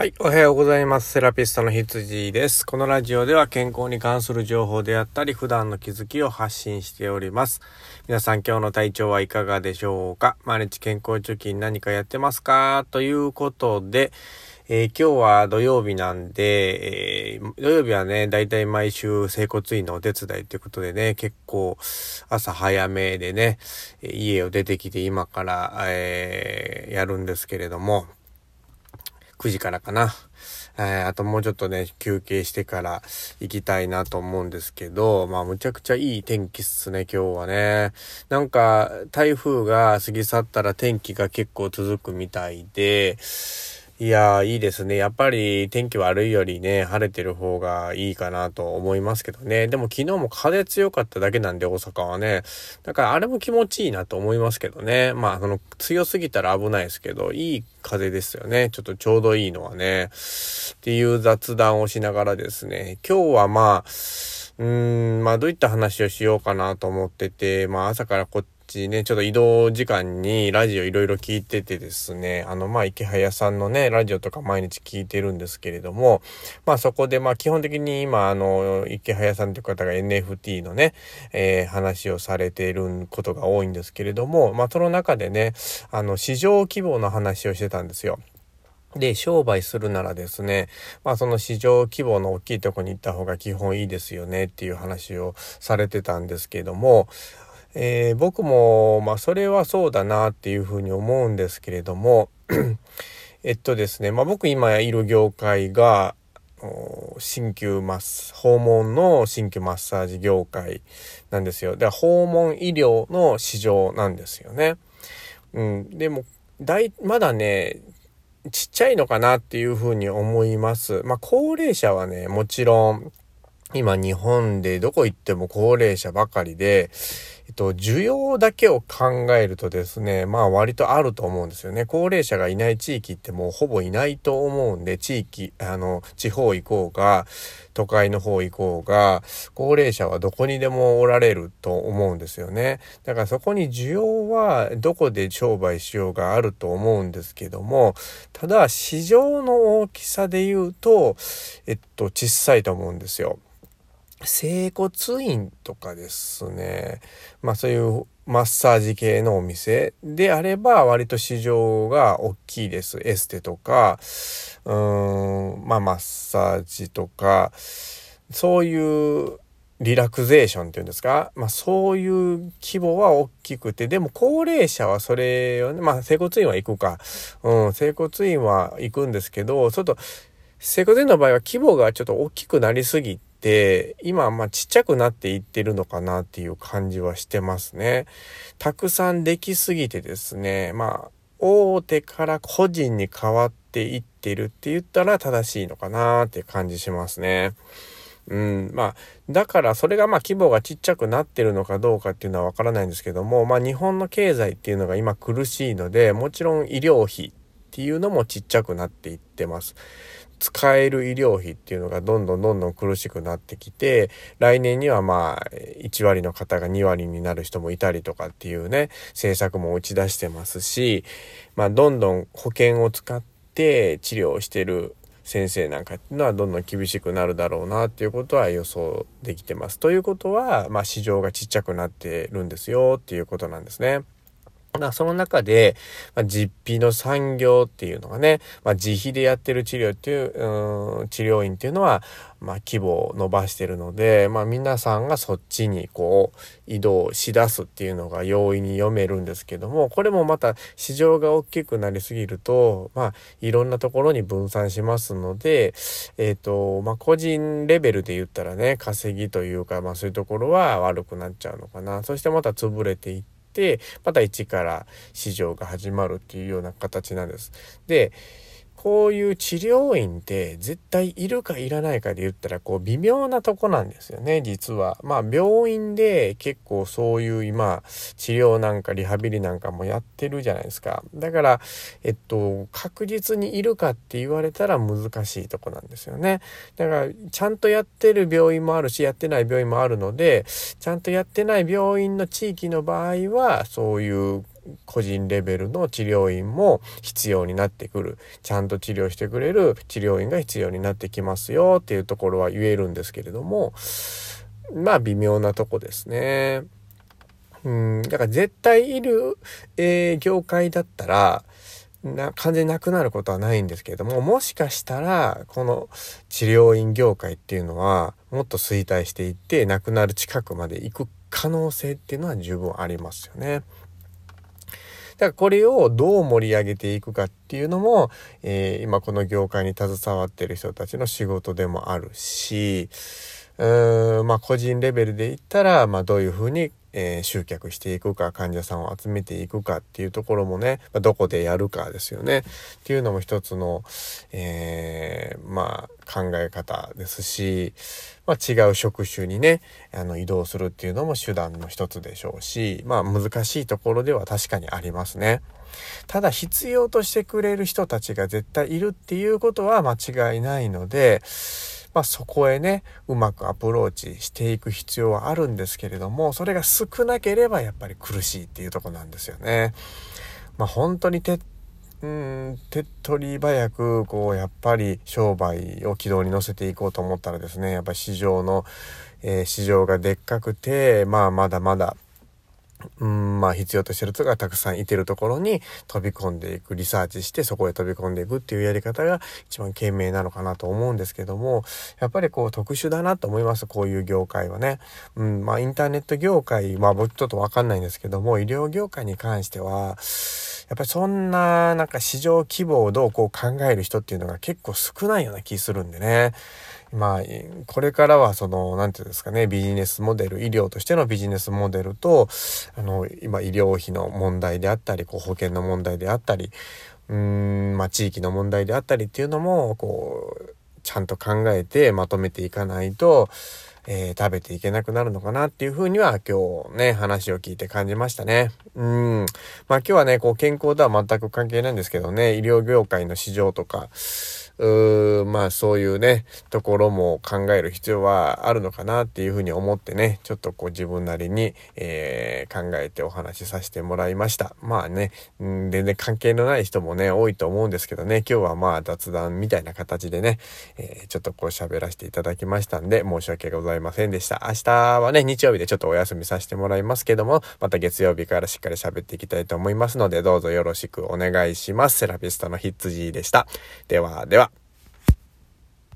はい。おはようございます。セラピストの羊です。このラジオでは健康に関する情報であったり、普段の気づきを発信しております。皆さん今日の体調はいかがでしょうか？毎日健康貯金何かやってますか？ということで、えー、今日は土曜日なんで、えー、土曜日はね、だいたい毎週整骨院のお手伝いということでね、結構朝早めでね、家を出てきて今から、えー、やるんですけれども、9時からかな。えー、あともうちょっとね、休憩してから行きたいなと思うんですけど、まあむちゃくちゃいい天気っすね、今日はね。なんか台風が過ぎ去ったら天気が結構続くみたいで、いやー、いいですね。やっぱり天気悪いよりね、晴れてる方がいいかなと思いますけどね。でも昨日も風強かっただけなんで、大阪はね。だからあれも気持ちいいなと思いますけどね。まあ、その強すぎたら危ないですけど、いい風ですよね。ちょっとちょうどいいのはね。っていう雑談をしながらですね。今日はまあ、うーん、まあどういった話をしようかなと思ってて、まあ朝からこっちちょっと移動時間にラジオいろいろ聞いててですね、あの、まあ、池早さんのね、ラジオとか毎日聞いてるんですけれども、まあ、そこで、まあ、基本的に今、あの、池早さんという方が NFT のね、えー、話をされていることが多いんですけれども、まあ、その中でね、あの、市場規模の話をしてたんですよ。で、商売するならですね、まあその市場規模の大きいとこに行った方が基本いいですよねっていう話をされてたんですけども、えー、僕も、まあ、それはそうだなっていうふうに思うんですけれども えっとですね、まあ、僕今いる業界が、鍼灸マス、訪問の鍼灸マッサージ業界なんですよ。で、訪問医療の市場なんですよね。うん。でも、大、まだね、ちっちゃいのかなっていうふうに思います。まあ、高齢者はね、もちろん、今日本でどこ行っても高齢者ばかりで、えっと、需要だけを考えるとですね、まあ割とあると思うんですよね。高齢者がいない地域ってもうほぼいないと思うんで、地域、あの、地方行こうが、都会の方行こうが、高齢者はどこにでもおられると思うんですよね。だからそこに需要はどこで商売しようがあると思うんですけども、ただ市場の大きさで言うと、えっと、小さいと思うんですよ。整骨院とかですね、まあそういうマッサージ系のお店であれば割と市場が大きいです。エステとか、うーん、まあマッサージとか、そういうリラクゼーションっていうんですか、まあそういう規模は大きくて、でも高齢者はそれをね、まあ整骨院は行くか、うん、整骨院は行くんですけど、ちょっと整骨院の場合は規模がちょっと大きくなりすぎて、今、まあちっちゃくなっていってるのかなっていう感じはしてますね。たくさんできすぎてですね、まあ、大手から個人に変わっていってるって言ったら正しいのかなって感じしますね。うん、まあ、だからそれがまあ規模がちっちゃくなってるのかどうかっていうのはわからないんですけども、まあ日本の経済っていうのが今苦しいので、もちろん医療費っていうのもちっちゃくなっていってます。使える医療費っていうのがどんどんどんどん苦しくなってきて、来年にはまあ、1割の方が2割になる人もいたりとかっていうね、政策も打ち出してますし、まあ、どんどん保険を使って治療してる先生なんかっていうのはどんどん厳しくなるだろうなっていうことは予想できてます。ということは、まあ、市場がちっちゃくなってるんですよっていうことなんですね。まその中で、まあ、実費の産業っていうのがね、まあ、自費でやってる治療っていう、うん、治療院っていうのは、まあ、規模を伸ばしてるので、まあ、皆さんがそっちにこう、移動しだすっていうのが容易に読めるんですけども、これもまた市場が大きくなりすぎると、まあ、いろんなところに分散しますので、えっ、ー、と、まあ、個人レベルで言ったらね、稼ぎというか、まあ、そういうところは悪くなっちゃうのかな。そしてまた潰れていっ、て、また一から市場が始まるっていうような形なんです。で、こういう治療院って絶対いるかいらないかで言ったらこう微妙なとこなんですよね、実は。まあ病院で結構そういう今治療なんかリハビリなんかもやってるじゃないですか。だから、えっと、確実にいるかって言われたら難しいとこなんですよね。だからちゃんとやってる病院もあるしやってない病院もあるので、ちゃんとやってない病院の地域の場合はそういう個人レベルの治療院も必要になってくる。ちゃんと治療してくれる治療院が必要になってきますよっていうところは言えるんですけれども、まあ微妙なとこですね。うん、だから絶対いる、えー、業界だったら、な、完全なくなることはないんですけれども、もしかしたら、この治療院業界っていうのは、もっと衰退していって、なくなる近くまで行く可能性っていうのは十分ありますよね。だからこれをどう盛り上げていくかっていうのも、えー、今この業界に携わってる人たちの仕事でもあるし、うーん、まあ個人レベルで言ったら、まあどういうふうにえー、集客していくか患者さんを集めていくかっていうところもね、まあ、どこでやるかですよねっていうのも一つの、えー、まあ考え方ですし、まあ、違う職種にねあの移動するっていうのも手段の一つでしょうしまあ難しいところでは確かにありますね。ただ必要としてくれる人たちが絶対いるっていうことは間違いないので、まあ、そこへね、うまくアプローチしていく必要はあるんですけれども、それが少なければやっぱり苦しいっていうとこなんですよね。まあ、本当に手、うん、手っ取り早く、こう、やっぱり商売を軌道に乗せていこうと思ったらですね、やっぱ市場の、えー、市場がでっかくて、まあ、まだまだ、うん、まあ必要としてる人がたくさんいてるところに飛び込んでいく、リサーチしてそこへ飛び込んでいくっていうやり方が一番賢明なのかなと思うんですけども、やっぱりこう特殊だなと思います、こういう業界はね。うん、まあインターネット業界、まあ僕ちょっとわかんないんですけども、医療業界に関しては、やっぱりそんななんか市場規模をどうこう考える人っていうのが結構少ないような気するんでね。まあ、これからはその、なんていうんですかね、ビジネスモデル、医療としてのビジネスモデルと、あの、今医療費の問題であったり、こう保険の問題であったり、うん、まあ地域の問題であったりっていうのも、こう、ちゃんと考えてまとめていかないと、えー、食べていけなくなるのかなっていうふうには今日ね、話を聞いて感じましたね。うん。まあ今日はね、こう健康とは全く関係ないんですけどね、医療業界の市場とか、うーまあそういうね、ところも考える必要はあるのかなっていうふうに思ってね、ちょっとこう自分なりに、えー、考えてお話しさせてもらいました。まあね、ん全然関係のない人もね、多いと思うんですけどね、今日はまあ雑談みたいな形でね、えー、ちょっとこう喋らせていただきましたんで、申し訳ございませんでした。明日はね、日曜日でちょっとお休みさせてもらいますけども、また月曜日からしっかり喋っていきたいと思いますので、どうぞよろしくお願いします。セラピストのヒッツジーでした。では、では。